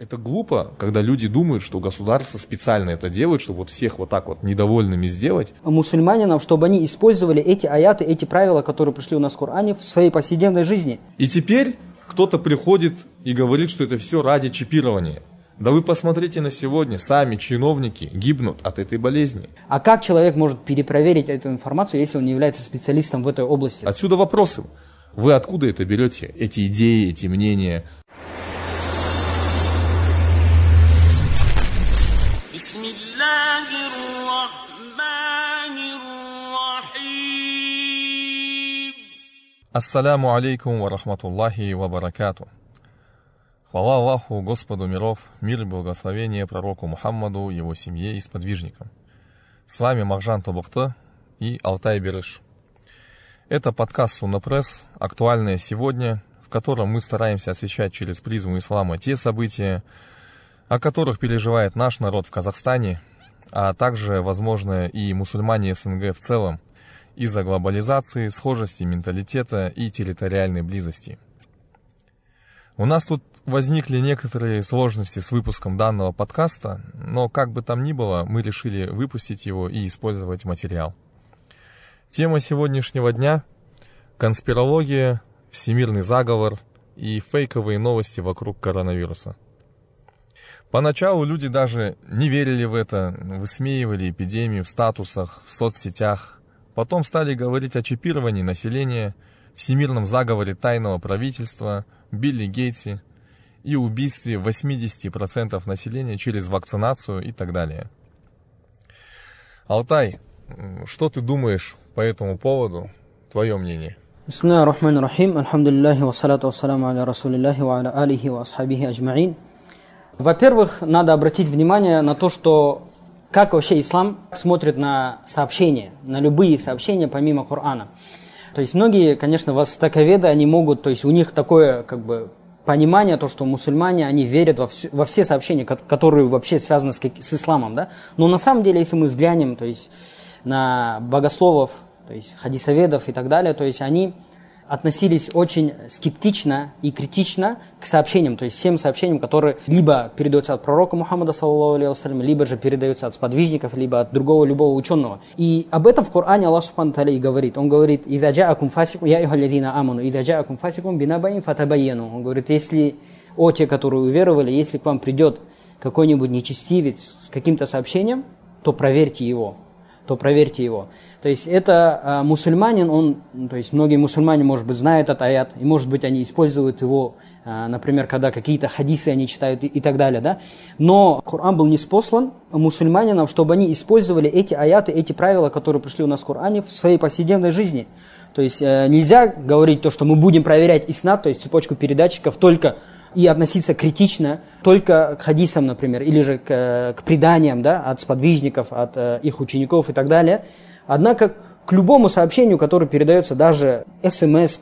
Это глупо, когда люди думают, что государство специально это делает, чтобы вот всех вот так вот недовольными сделать. Мусульманинам, чтобы они использовали эти аяты, эти правила, которые пришли у нас в Коране, в своей повседневной жизни. И теперь кто-то приходит и говорит, что это все ради чипирования. Да вы посмотрите на сегодня, сами чиновники гибнут от этой болезни. А как человек может перепроверить эту информацию, если он не является специалистом в этой области? Отсюда вопросы. Вы откуда это берете? Эти идеи, эти мнения? Ассаляму алейкум ва рахматуллахи ва баракату. Хвала Аллаху, Господу миров, мир и благословение пророку Мухаммаду, его семье и сподвижникам. С вами Махжан Табухта и Алтай Берыш. Это подкаст Суннапресс, актуальное сегодня, в котором мы стараемся освещать через призму ислама те события, о которых переживает наш народ в Казахстане, а также, возможно, и мусульмане СНГ в целом, из-за глобализации, схожести менталитета и территориальной близости. У нас тут возникли некоторые сложности с выпуском данного подкаста, но как бы там ни было, мы решили выпустить его и использовать материал. Тема сегодняшнего дня – конспирология, всемирный заговор и фейковые новости вокруг коронавируса – Поначалу люди даже не верили в это, высмеивали эпидемию в статусах, в соцсетях. Потом стали говорить о чипировании населения, всемирном заговоре тайного правительства, Билли Гейтсе и убийстве 80% населения через вакцинацию и так далее. Алтай, что ты думаешь по этому поводу? Твое мнение? Бисмилlah рахман рахим, альхамдулиллахи ва салату ва саламу аля расулиллахи ва аля алихи ва асхабихи. Во-первых, надо обратить внимание на то, что как вообще ислам смотрит на сообщения, на любые сообщения помимо Корана. То есть многие, конечно, востоковеды, они могут, то есть у них такое как бы понимание, то, что мусульмане, они верят во, все, во все сообщения, которые вообще связаны с, с исламом, да. Но на самом деле, если мы взглянем, то есть на богословов, то есть хадисоведов и так далее, то есть они относились очень скептично и критично к сообщениям, то есть всем сообщениям, которые либо передаются от пророка Мухаммада, саллаху либо же передаются от сподвижников, либо от другого любого ученого. И об этом в Коране Аллах Субхану и говорит. Он говорит, «Иза джаакум фасику, я ихалядина аману, иза джаакум фасикум бинабаин фатабайену». Он говорит, если, о те, которые уверовали, если к вам придет какой-нибудь нечестивец с каким-то сообщением, то проверьте его то проверьте его. То есть это э, мусульманин, он, то есть многие мусульмане, может быть, знают этот аят, и может быть они используют его, э, например, когда какие-то хадисы они читают и, и так далее, да. Но Коран был не спослан мусульманинам, чтобы они использовали эти аяты, эти правила, которые пришли у нас в Коране, в своей повседневной жизни. То есть э, нельзя говорить то, что мы будем проверять иснат, то есть цепочку передатчиков только и относиться критично только к хадисам, например, или же к, к преданиям да, от сподвижников, от э, их учеников и так далее. Однако к любому сообщению, которое передается, даже смс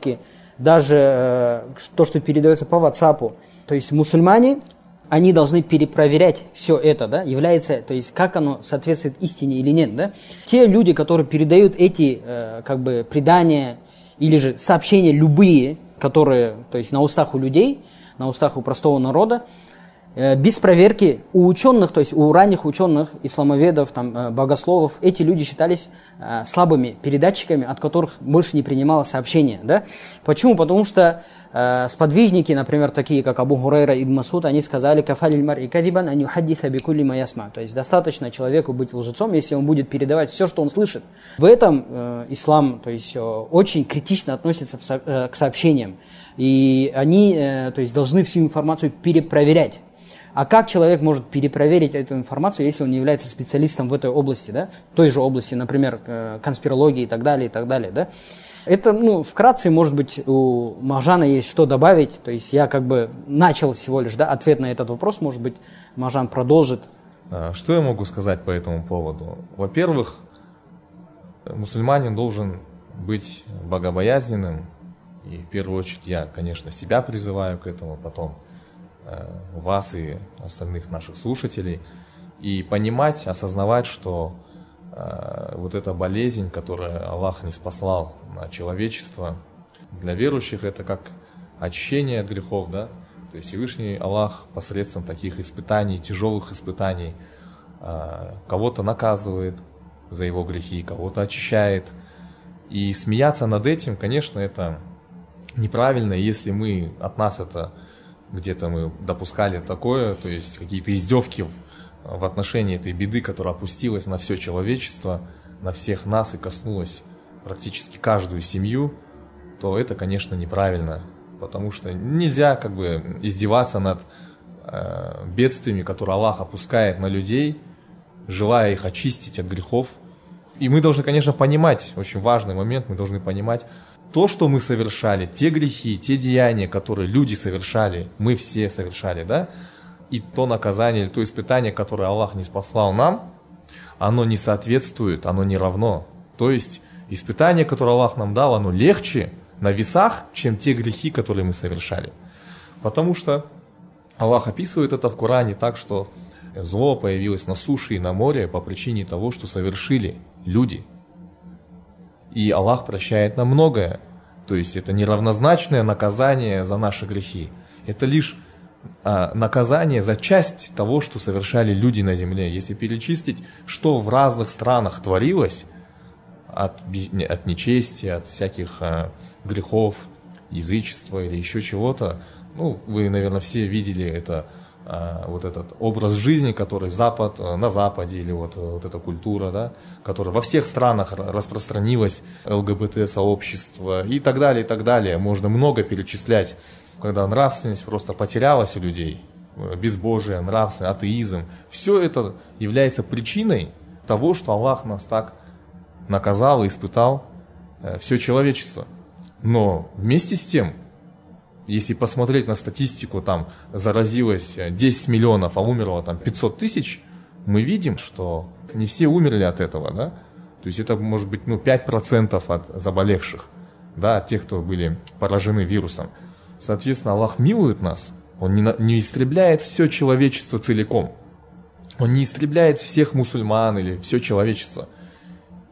даже э, то, что передается по WhatsApp, то есть мусульмане, они должны перепроверять все это, да, является, то есть как оно соответствует истине или нет, да. Те люди, которые передают эти, э, как бы, предания или же сообщения любые, которые, то есть на устах у людей, на устах у простого народа, без проверки у ученых, то есть у ранних ученых, исламоведов, там, э, богословов, эти люди считались э, слабыми передатчиками, от которых больше не принималось сообщение. Да? Почему? Потому что э, сподвижники, например, такие как Абу Хурайра и Масуд, они сказали «Кафалиль мар и кадибан ан юхаддиса бикулли маясма». То есть достаточно человеку быть лжецом, если он будет передавать все, что он слышит. В этом э, ислам то есть, э, очень критично относится в, э, к сообщениям. И они э, то есть, должны всю информацию перепроверять. А как человек может перепроверить эту информацию, если он не является специалистом в этой области, да? той же области, например, э, конспирологии и так далее, и так далее, да? Это, ну, вкратце, может быть, у Мажана есть что добавить. То есть я как бы начал всего лишь, да, ответ на этот вопрос, может быть, Мажан продолжит. А, что я могу сказать по этому поводу? Во-первых, мусульманин должен быть богобоязненным, и в первую очередь я, конечно, себя призываю к этому, потом вас и остальных наших слушателей, и понимать, осознавать, что э, вот эта болезнь, которую Аллах не спаслал на человечество, для верующих это как очищение от грехов, да, То есть Всевышний Аллах посредством таких испытаний, тяжелых испытаний, а, кого-то наказывает за его грехи, кого-то очищает. И смеяться над этим, конечно, это неправильно, если мы от нас это где-то мы допускали такое, то есть какие-то издевки в, в отношении этой беды, которая опустилась на все человечество, на всех нас и коснулась практически каждую семью, то это, конечно, неправильно, потому что нельзя как бы издеваться над э, бедствиями, которые Аллах опускает на людей, желая их очистить от грехов. И мы должны, конечно, понимать, очень важный момент, мы должны понимать, то, что мы совершали, те грехи, те деяния, которые люди совершали, мы все совершали, да, и то наказание или то испытание, которое Аллах не спаслал нам, оно не соответствует, оно не равно. То есть испытание, которое Аллах нам дал, оно легче на весах, чем те грехи, которые мы совершали. Потому что Аллах описывает это в Коране так, что зло появилось на суше и на море по причине того, что совершили люди – и Аллах прощает нам многое. То есть это неравнозначное наказание за наши грехи. Это лишь а, наказание за часть того, что совершали люди на земле. Если перечислить, что в разных странах творилось от, от нечестия, от всяких а, грехов, язычества или еще чего-то, ну, вы, наверное, все видели это вот этот образ жизни, который Запад, э, на Западе, или вот, э, вот эта культура, да, которая во всех странах распространилась, ЛГБТ-сообщество и так далее, и так далее. Можно много перечислять, когда нравственность просто потерялась у людей, э, безбожие, нравственность, атеизм. Все это является причиной того, что Аллах нас так наказал и испытал все человечество. Но вместе с тем, если посмотреть на статистику, там заразилось 10 миллионов, а умерло там 500 тысяч, мы видим, что не все умерли от этого, да? То есть это может быть ну, 5% от заболевших, да, от тех, кто были поражены вирусом. Соответственно, Аллах милует нас, Он не, не истребляет все человечество целиком. Он не истребляет всех мусульман или все человечество.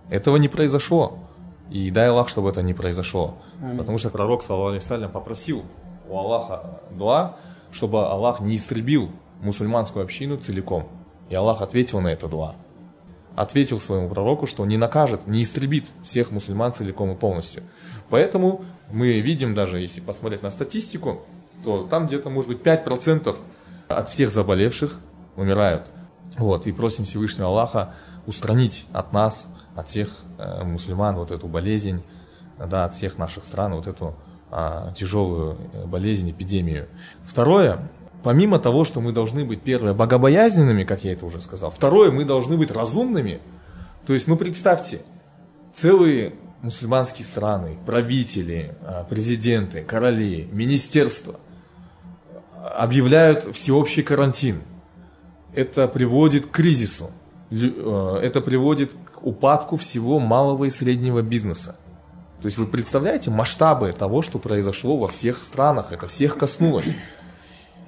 Этого не произошло. И дай Аллах, чтобы это не произошло. Потому что пророк, саллаху попросил у Аллаха дуа, чтобы Аллах не истребил мусульманскую общину целиком. И Аллах ответил на это дуа. Ответил своему пророку, что не накажет, не истребит всех мусульман целиком и полностью. Поэтому мы видим даже, если посмотреть на статистику, то там где-то, может быть, 5% от всех заболевших умирают. Вот, и просим Всевышнего Аллаха устранить от нас, от всех э, мусульман вот эту болезнь, да, от всех наших стран вот эту а, тяжелую э, болезнь, эпидемию. Второе, помимо того, что мы должны быть, первое, богобоязненными, как я это уже сказал, второе, мы должны быть разумными. То есть, ну представьте, целые мусульманские страны, правители, а, президенты, короли, министерства объявляют всеобщий карантин. Это приводит к кризису, э, это приводит к упадку всего малого и среднего бизнеса. То есть вы представляете масштабы того, что произошло во всех странах, это всех коснулось.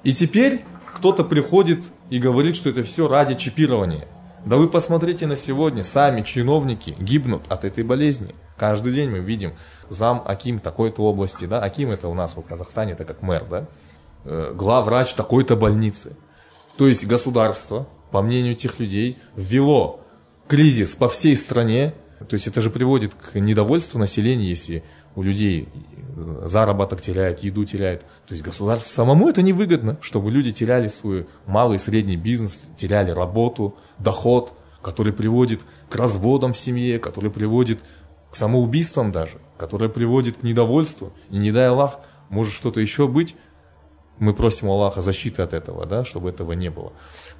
И теперь кто-то приходит и говорит, что это все ради чипирования. Да вы посмотрите на сегодня, сами чиновники гибнут от этой болезни. Каждый день мы видим зам Аким такой-то области, да, Аким это у нас в Казахстане, это как мэр, да, э, главврач такой-то больницы. То есть государство, по мнению тех людей, ввело кризис по всей стране, то есть это же приводит к недовольству населения, если у людей заработок теряют, еду теряют. То есть государству самому это невыгодно, чтобы люди теряли свой малый и средний бизнес, теряли работу, доход, который приводит к разводам в семье, который приводит к самоубийствам даже, который приводит к недовольству. И не дай Аллах, может что-то еще быть, мы просим Аллаха защиты от этого, да, чтобы этого не было.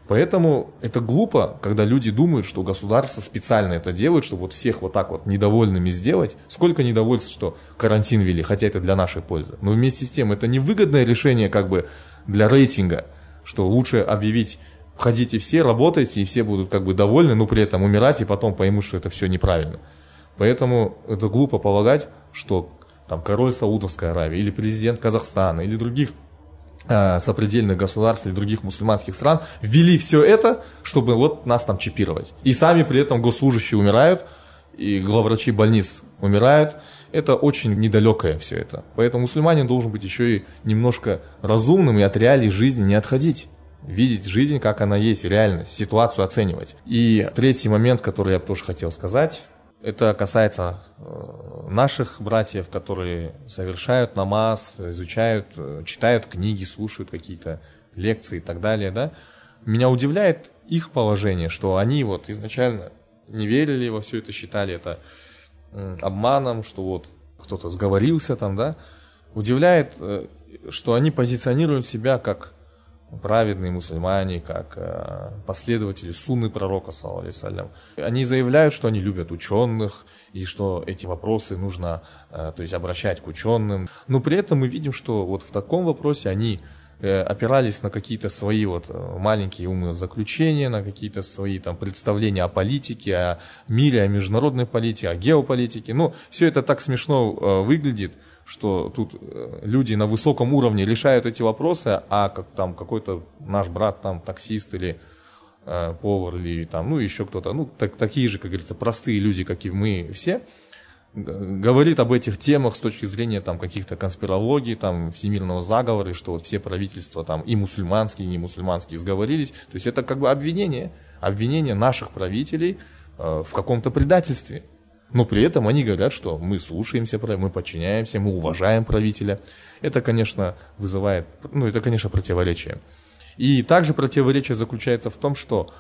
Поэтому это глупо, когда люди думают, что государство специально это делает, чтобы вот всех вот так вот недовольными сделать. Сколько недовольств, что карантин ввели, хотя это для нашей пользы. Но вместе с тем это невыгодное решение как бы для рейтинга, что лучше объявить входите все, работайте, и все будут как бы довольны, но при этом умирать, и потом поймут, что это все неправильно. Поэтому это глупо полагать, что там король Саудовской Аравии или президент Казахстана или других сопредельных государств или других мусульманских стран ввели все это, чтобы вот нас там чипировать. И сами при этом госслужащие умирают, и главврачи больниц умирают, это очень недалекое все это. Поэтому мусульманин должен быть еще и немножко разумным и от реалий жизни не отходить видеть жизнь, как она есть, реально, ситуацию оценивать. И третий момент, который я тоже хотел сказать, это касается э, наших братьев, которые совершают намаз, изучают, э, читают книги, слушают какие-то лекции и так далее, да. Меня удивляет их положение, что они вот изначально не верили во все это, считали это обманом, что вот кто-то сговорился там, да. Удивляет, э, что они позиционируют себя как праведные мусульмане, как э, последователи сунны пророка, саллиллаху Они заявляют, что они любят ученых, и что эти вопросы нужно э, то есть, обращать к ученым. Но при этом мы видим, что вот в таком вопросе они э, опирались на какие-то свои вот маленькие умные заключения, на какие-то свои там представления о политике, о мире, о международной политике, о геополитике. Ну, все это так смешно выглядит – что тут э, люди на высоком уровне решают эти вопросы, а как там какой-то наш брат, там таксист или э, повар или там, ну еще кто-то, ну так, такие же, как говорится, простые люди, как и мы все, говорит об этих темах с точки зрения там каких-то конспирологий, там всемирного заговора, что вот все правительства там и мусульманские, и не мусульманские сговорились. То есть это как бы обвинение, обвинение наших правителей э, в каком-то предательстве. Но при этом они говорят, что мы слушаемся, мы подчиняемся, мы уважаем правителя. Это, конечно, вызывает, ну, это, конечно, противоречие. И также противоречие заключается в том, что,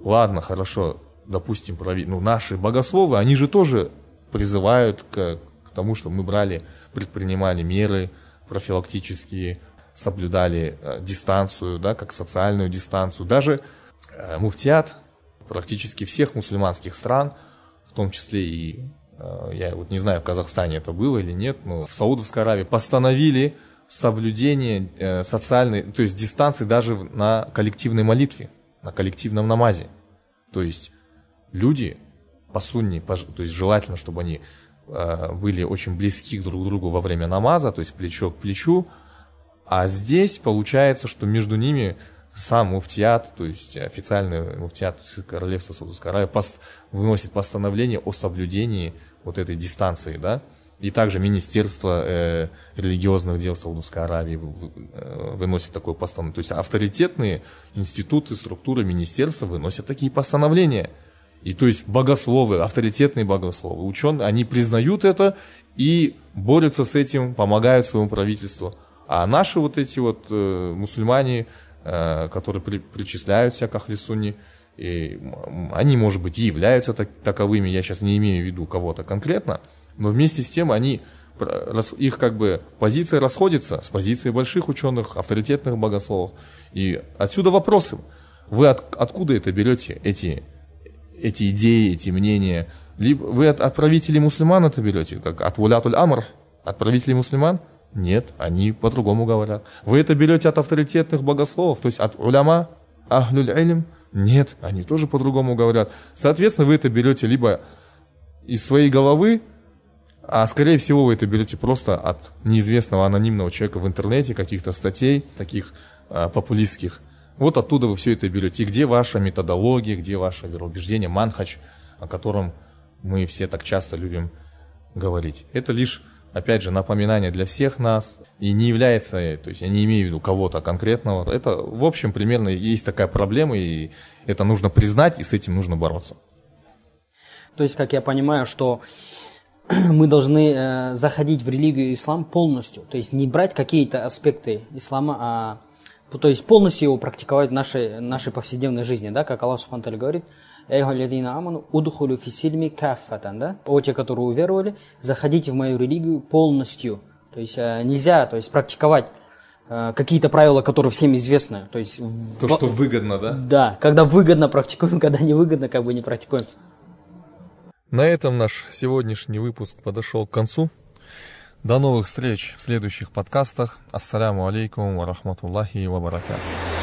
ладно, хорошо, допустим, прави, ну, наши богословы, они же тоже призывают к, к тому, что мы брали, предпринимали меры профилактические, соблюдали э, дистанцию, да, как социальную дистанцию. Даже э, муфтиат практически всех мусульманских стран – том числе и, э, я вот не знаю, в Казахстане это было или нет, но в Саудовской Аравии постановили соблюдение э, социальной, то есть дистанции даже на коллективной молитве, на коллективном намазе. То есть люди по сунне, то есть желательно, чтобы они э, были очень близки друг к другу во время намаза, то есть плечо к плечу, а здесь получается, что между ними сам муфтиат, то есть официальный муфтиат Королевства Саудовской Аравии пост, выносит постановление о соблюдении вот этой дистанции, да, и также Министерство э, религиозных дел Саудовской Аравии э, выносит такое постановление. То есть авторитетные институты, структуры, министерства выносят такие постановления. И то есть богословы, авторитетные богословы, ученые, они признают это и борются с этим, помогают своему правительству. А наши вот эти вот э, мусульмане, которые при, себя к Ахлисунни, и они, может быть, и являются так, таковыми, я сейчас не имею в виду кого-то конкретно, но вместе с тем они, их как бы позиция расходится с позицией больших ученых, авторитетных богословов. И отсюда вопросы. Вы от, откуда это берете, эти, эти идеи, эти мнения? Либо вы от, от правителей мусульман это берете, как от Вулятуль Амр, от правителей мусульман – нет, они по-другому говорят. Вы это берете от авторитетных богословов, то есть от уляма, ахлюль илм? Нет, они тоже по-другому говорят. Соответственно, вы это берете либо из своей головы, а скорее всего вы это берете просто от неизвестного анонимного человека в интернете, каких-то статей таких а, популистских. Вот оттуда вы все это берете. И где ваша методология, где ваше вероубеждение, манхач, о котором мы все так часто любим говорить. Это лишь опять же, напоминание для всех нас и не является, то есть я не имею в виду кого-то конкретного. Это, в общем, примерно есть такая проблема, и это нужно признать, и с этим нужно бороться. То есть, как я понимаю, что мы должны э, заходить в религию ислам полностью, то есть не брать какие-то аспекты ислама, а то есть полностью его практиковать в нашей, нашей повседневной жизни, да, как Аллах Субхану говорит – Эйхалядина аману удхулю фисильми каффатан, да? О, те, которые уверовали, заходите в мою религию полностью. То есть э, нельзя, то есть практиковать э, какие-то правила, которые всем известны. То есть то, что выгодно, да? Да, когда выгодно практикуем, когда не выгодно, как бы не практикуем. На этом наш сегодняшний выпуск подошел к концу. До новых встреч в следующих подкастах. Ассаляму алейкум ва рахматуллахи ва баракатух.